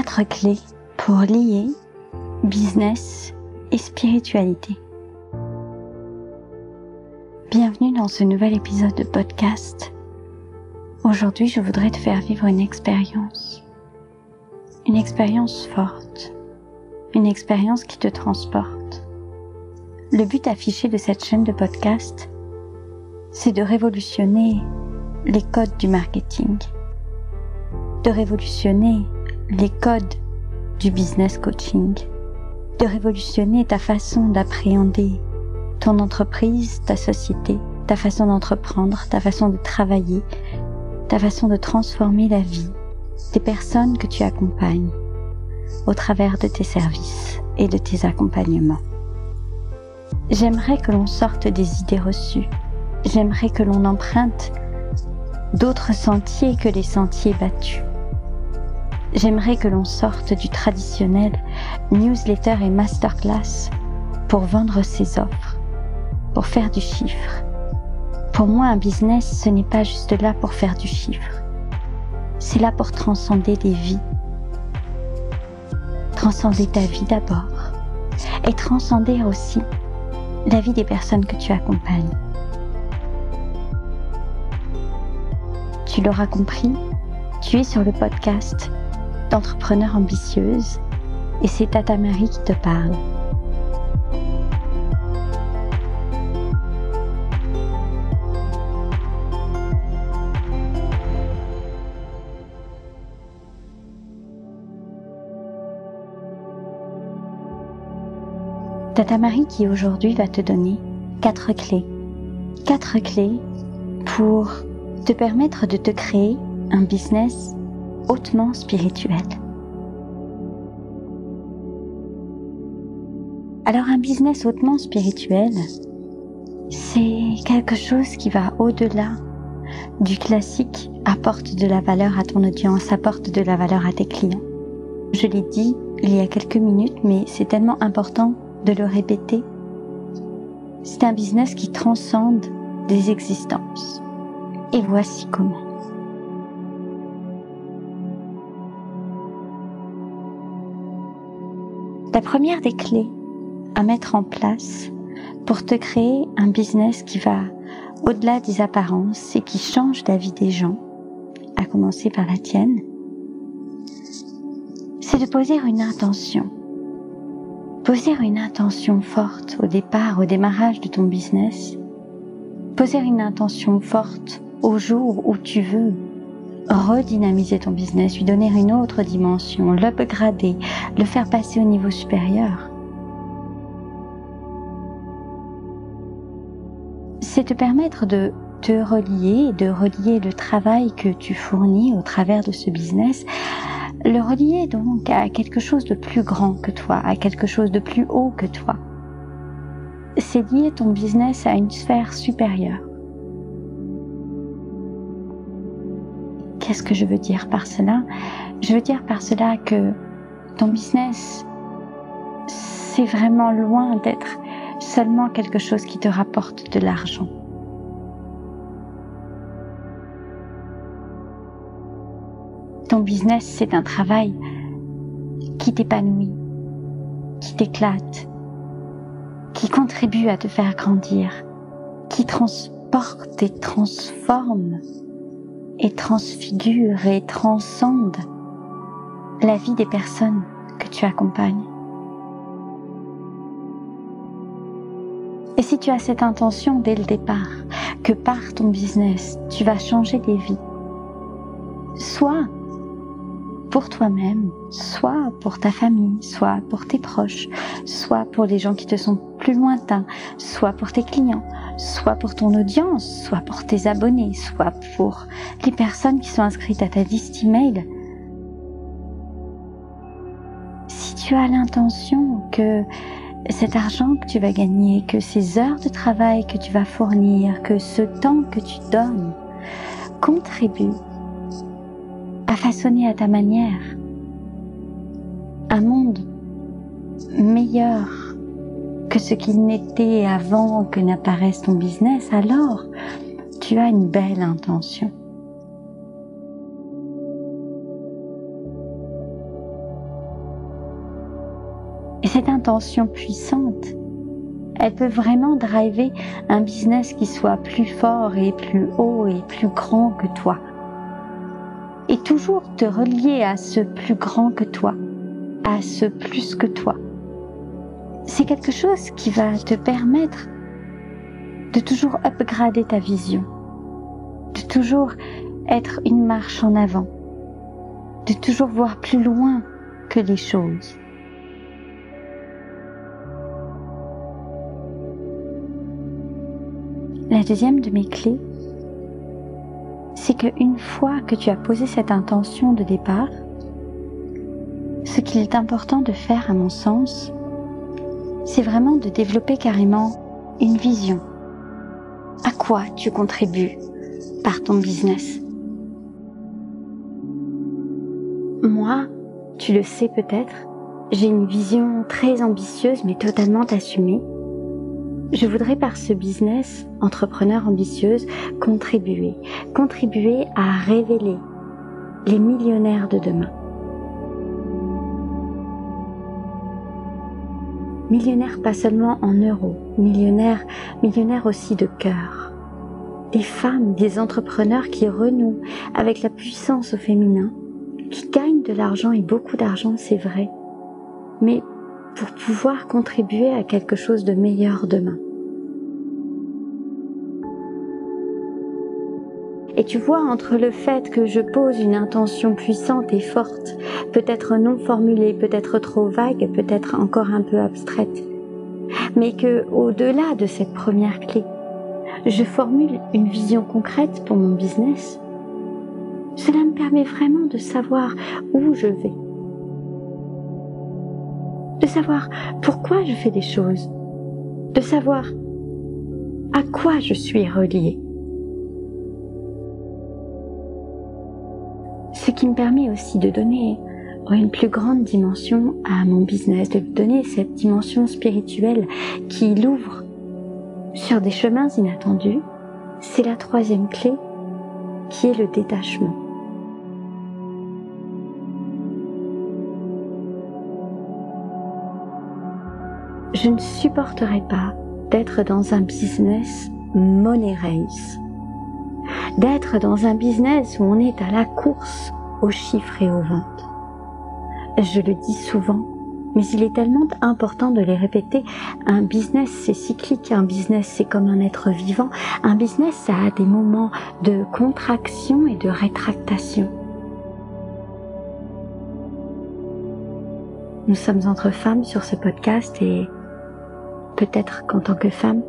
quatre clés pour lier business et spiritualité. Bienvenue dans ce nouvel épisode de podcast. Aujourd'hui, je voudrais te faire vivre une expérience. Une expérience forte. Une expérience qui te transporte. Le but affiché de cette chaîne de podcast, c'est de révolutionner les codes du marketing. De révolutionner les codes du business coaching, de révolutionner ta façon d'appréhender ton entreprise, ta société, ta façon d'entreprendre, ta façon de travailler, ta façon de transformer la vie des personnes que tu accompagnes au travers de tes services et de tes accompagnements. J'aimerais que l'on sorte des idées reçues. J'aimerais que l'on emprunte d'autres sentiers que les sentiers battus. J'aimerais que l'on sorte du traditionnel newsletter et masterclass pour vendre ses offres, pour faire du chiffre. Pour moi, un business, ce n'est pas juste là pour faire du chiffre. C'est là pour transcender des vies. Transcender ta vie d'abord. Et transcender aussi la vie des personnes que tu accompagnes. Tu l'auras compris, tu es sur le podcast d'entrepreneur ambitieuse et c'est Tata Marie qui te parle. Tata Marie qui aujourd'hui va te donner quatre clés. Quatre clés pour te permettre de te créer un business hautement spirituel. Alors un business hautement spirituel, c'est quelque chose qui va au-delà du classique apporte de la valeur à ton audience, apporte de la valeur à tes clients. Je l'ai dit il y a quelques minutes, mais c'est tellement important de le répéter. C'est un business qui transcende des existences. Et voici comment. La première des clés à mettre en place pour te créer un business qui va au-delà des apparences et qui change la vie des gens, à commencer par la tienne, c'est de poser une intention. Poser une intention forte au départ, au démarrage de ton business. Poser une intention forte au jour où tu veux redynamiser ton business, lui donner une autre dimension, l'upgrader, le faire passer au niveau supérieur. C'est te permettre de te relier, de relier le travail que tu fournis au travers de ce business, le relier donc à quelque chose de plus grand que toi, à quelque chose de plus haut que toi. C'est lier ton business à une sphère supérieure. Qu'est-ce que je veux dire par cela? Je veux dire par cela que ton business, c'est vraiment loin d'être seulement quelque chose qui te rapporte de l'argent. Ton business, c'est un travail qui t'épanouit, qui t'éclate, qui contribue à te faire grandir, qui transporte et transforme et transfigure et transcende la vie des personnes que tu accompagnes. Et si tu as cette intention dès le départ, que par ton business, tu vas changer des vies, soit pour toi-même, soit pour ta famille, soit pour tes proches, soit pour les gens qui te sont plus lointains, soit pour tes clients, soit pour ton audience, soit pour tes abonnés, soit pour les personnes qui sont inscrites à ta liste email. Si tu as l'intention que cet argent que tu vas gagner, que ces heures de travail que tu vas fournir, que ce temps que tu donnes contribue à façonner à ta manière un monde meilleur que ce qu'il n'était avant que n'apparaisse ton business, alors tu as une belle intention. cette intention puissante, elle peut vraiment driver un business qui soit plus fort et plus haut et plus grand que toi. Et toujours te relier à ce plus grand que toi, à ce plus que toi. C'est quelque chose qui va te permettre de toujours upgrader ta vision, de toujours être une marche en avant, de toujours voir plus loin que les choses. La deuxième de mes clés, c'est qu'une fois que tu as posé cette intention de départ, ce qu'il est important de faire à mon sens, c'est vraiment de développer carrément une vision. À quoi tu contribues par ton business? Moi, tu le sais peut-être, j'ai une vision très ambitieuse mais totalement assumée je voudrais par ce business, entrepreneur ambitieuse, contribuer, contribuer à révéler les millionnaires de demain. Millionnaires pas seulement en euros, millionnaires, millionnaires aussi de cœur. Des femmes, des entrepreneurs qui renouent avec la puissance au féminin, qui gagnent de l'argent et beaucoup d'argent, c'est vrai, mais pour pouvoir contribuer à quelque chose de meilleur demain. Et tu vois, entre le fait que je pose une intention puissante et forte, peut-être non formulée, peut-être trop vague, peut-être encore un peu abstraite, mais que au-delà de cette première clé, je formule une vision concrète pour mon business, cela me permet vraiment de savoir où je vais, savoir pourquoi je fais des choses, de savoir à quoi je suis relié. Ce qui me permet aussi de donner une plus grande dimension à mon business, de donner cette dimension spirituelle qui l'ouvre sur des chemins inattendus, c'est la troisième clé qui est le détachement. Je ne supporterai pas d'être dans un business money race. D'être dans un business où on est à la course aux chiffres et aux ventes. Je le dis souvent, mais il est tellement important de les répéter. Un business, c'est cyclique. Un business, c'est comme un être vivant. Un business, ça a des moments de contraction et de rétractation. Nous sommes entre femmes sur ce podcast et Peut-être qu'en tant que femme,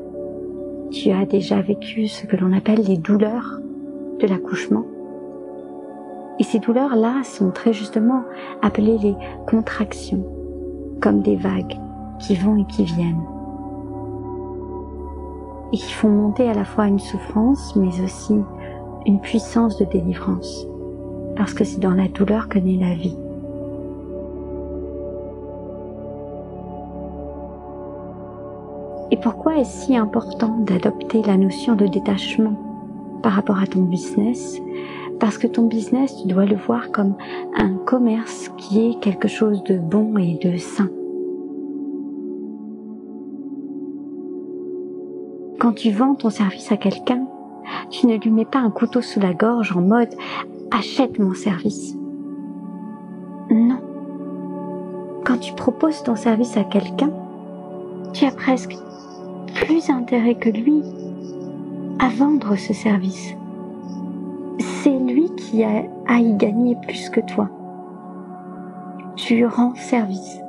tu as déjà vécu ce que l'on appelle les douleurs de l'accouchement. Et ces douleurs-là sont très justement appelées les contractions, comme des vagues qui vont et qui viennent. Et qui font monter à la fois une souffrance, mais aussi une puissance de délivrance. Parce que c'est dans la douleur que naît la vie. Et pourquoi est-ce si important d'adopter la notion de détachement par rapport à ton business? Parce que ton business, tu dois le voir comme un commerce qui est quelque chose de bon et de sain. Quand tu vends ton service à quelqu'un, tu ne lui mets pas un couteau sous la gorge en mode achète mon service. Non. Quand tu proposes ton service à quelqu'un, tu as presque intérêt que lui à vendre ce service. C'est lui qui a à y gagner plus que toi. Tu rends service.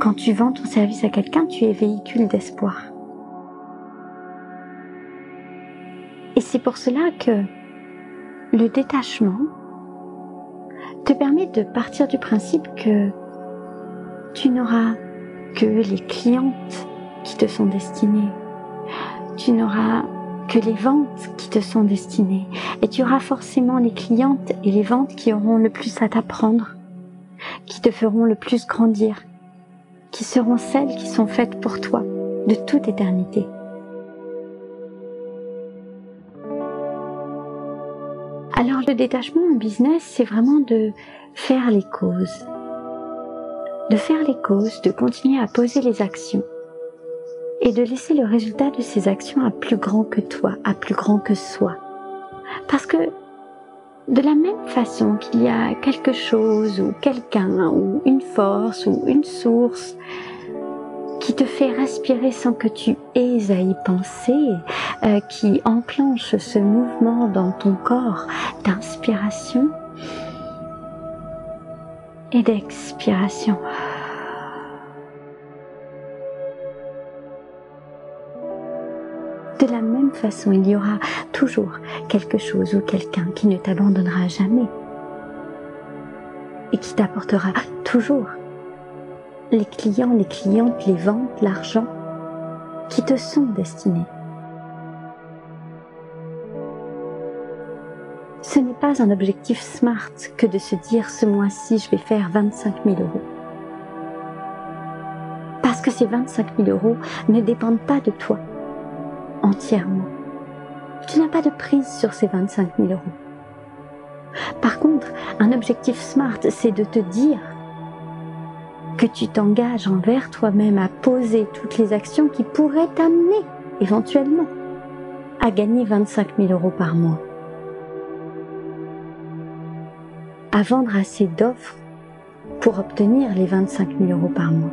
Quand tu vends ton service à quelqu'un, tu es véhicule d'espoir. Et c'est pour cela que le détachement te permet de partir du principe que tu n'auras que les clientes qui te sont destinées. Tu n'auras que les ventes qui te sont destinées. Et tu auras forcément les clientes et les ventes qui auront le plus à t'apprendre, qui te feront le plus grandir, qui seront celles qui sont faites pour toi de toute éternité. Alors le détachement en business, c'est vraiment de faire les causes. de faire les causes, de continuer à poser les actions et de laisser le résultat de ces actions à plus grand que toi, à plus grand que soi. Parce que de la même façon qu'il y a quelque chose ou quelqu'un ou une force ou une source qui te fait respirer sans que tu aies à y penser, euh, qui enclenche ce mouvement dans ton corps d'inspiration et d'expiration. De la même façon, il y aura toujours quelque chose ou quelqu'un qui ne t'abandonnera jamais et qui t'apportera toujours les clients, les clientes, les ventes, l'argent qui te sont destinés. Ce n'est pas un objectif smart que de se dire ce mois-ci je vais faire 25 000 euros. Parce que ces 25 000 euros ne dépendent pas de toi Tu n'as pas de prise sur ces 25 000 euros. Par contre, un objectif SMART, c'est de te dire que tu t'engages envers toi-même à poser toutes les actions qui pourraient t'amener éventuellement à gagner 25 000 euros par mois. À vendre assez d'offres pour obtenir les 25 000 euros par mois.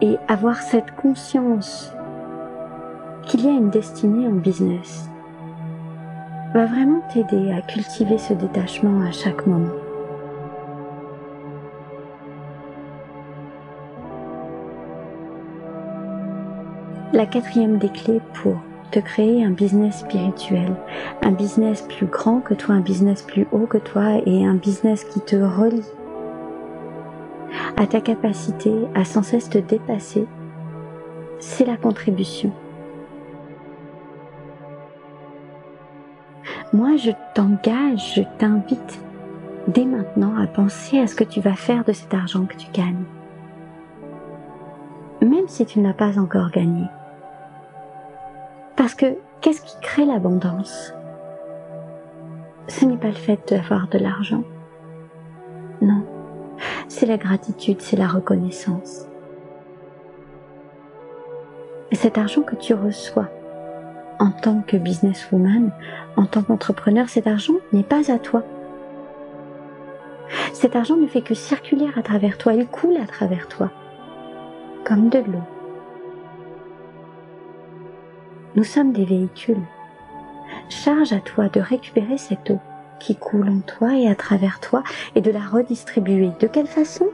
Et avoir cette conscience qu'il y a une destinée en business va vraiment t'aider à cultiver ce détachement à chaque moment. La quatrième des clés pour te créer un business spirituel, un business plus grand que toi, un business plus haut que toi et un business qui te relie à ta capacité à sans cesse te dépasser, c'est la contribution. Moi, je t'engage, je t'invite dès maintenant à penser à ce que tu vas faire de cet argent que tu gagnes. Même si tu ne l'as pas encore gagné. Parce que qu'est-ce qui crée l'abondance? Ce n'est pas le fait d'avoir de l'argent. Non, c'est la gratitude, c'est la reconnaissance. Et cet argent que tu reçois en tant que businesswoman, en tant qu'entrepreneur, cet argent n'est pas à toi. Cet argent ne fait que circuler à travers toi, il coule à travers toi, comme de l'eau. Nous sommes des véhicules. Charge à toi de récupérer cette eau qui coule en toi et à travers toi et de la redistribuer. De quelle façon?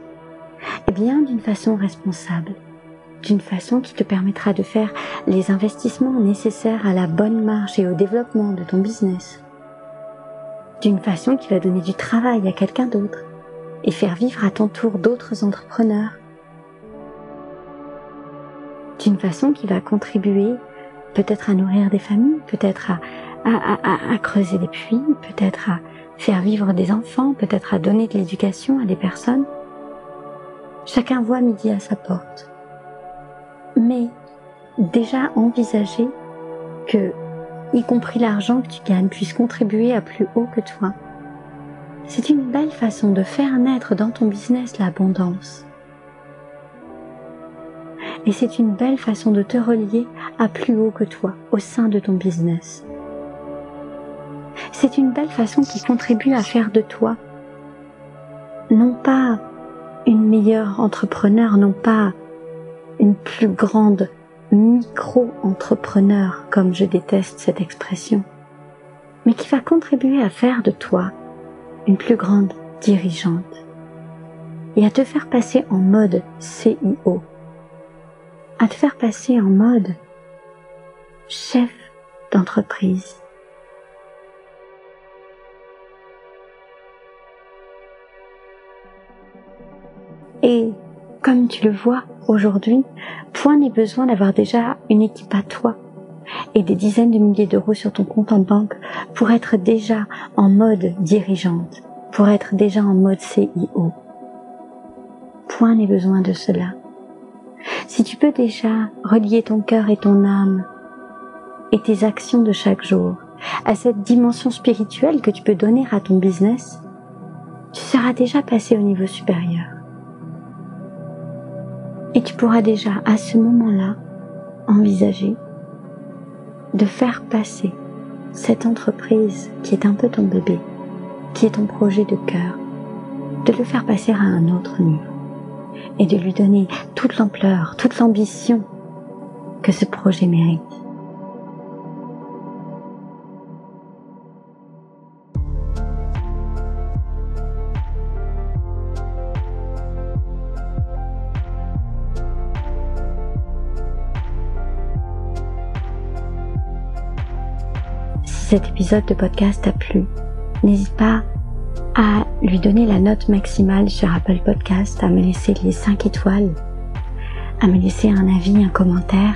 Eh bien, d'une façon responsable d'une façon qui te permettra de faire les investissements nécessaires à la bonne marche et au développement de ton business. D'une façon qui va donner du travail à quelqu'un d'autre et faire vivre à ton tour d'autres entrepreneurs. D'une façon qui va contribuer peut-être à nourrir des familles, peut-être à, à, à creuser des puits, peut-être à faire vivre des enfants, peut-être à donner de l'éducation à des personnes. Chacun voit midi à sa porte déjà envisager que, y compris l'argent que tu gagnes, puisse contribuer à plus haut que toi. C'est une belle façon de faire naître dans ton business l'abondance. Et c'est une belle façon de te relier à plus haut que toi au sein de ton business. C'est une belle façon qui contribue à faire de toi non pas une meilleure entrepreneur, non pas une plus grande micro-entrepreneur, comme je déteste cette expression, mais qui va contribuer à faire de toi une plus grande dirigeante et à te faire passer en mode CIO, à te faire passer en mode chef d'entreprise. Et comme tu le vois aujourd'hui, point n'est besoin d'avoir déjà une équipe à toi et des dizaines de milliers d'euros sur ton compte en banque pour être déjà en mode dirigeante, pour être déjà en mode CIO. Point n'est besoin de cela. Si tu peux déjà relier ton cœur et ton âme et tes actions de chaque jour à cette dimension spirituelle que tu peux donner à ton business, tu seras déjà passé au niveau supérieur. Et tu pourras déjà à ce moment-là envisager de faire passer cette entreprise qui est un peu ton bébé, qui est ton projet de cœur, de le faire passer à un autre niveau et de lui donner toute l'ampleur, toute l'ambition que ce projet mérite. Cet épisode de podcast t'a plu, n'hésite pas à lui donner la note maximale sur Apple Podcast, à me laisser les 5 étoiles, à me laisser un avis, un commentaire.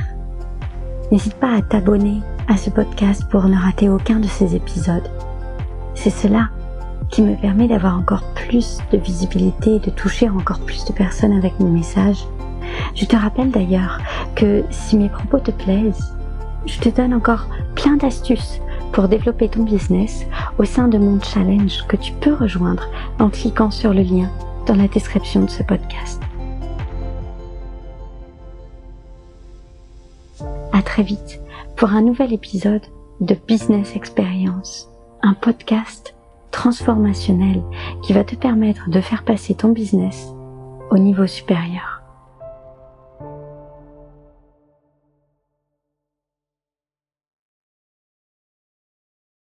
N'hésite pas à t'abonner à ce podcast pour ne rater aucun de ces épisodes. C'est cela qui me permet d'avoir encore plus de visibilité et de toucher encore plus de personnes avec mon message. Je te rappelle d'ailleurs que si mes propos te plaisent, je te donne encore plein d'astuces pour développer ton business au sein de mon challenge que tu peux rejoindre en cliquant sur le lien dans la description de ce podcast. À très vite pour un nouvel épisode de Business Experience, un podcast transformationnel qui va te permettre de faire passer ton business au niveau supérieur.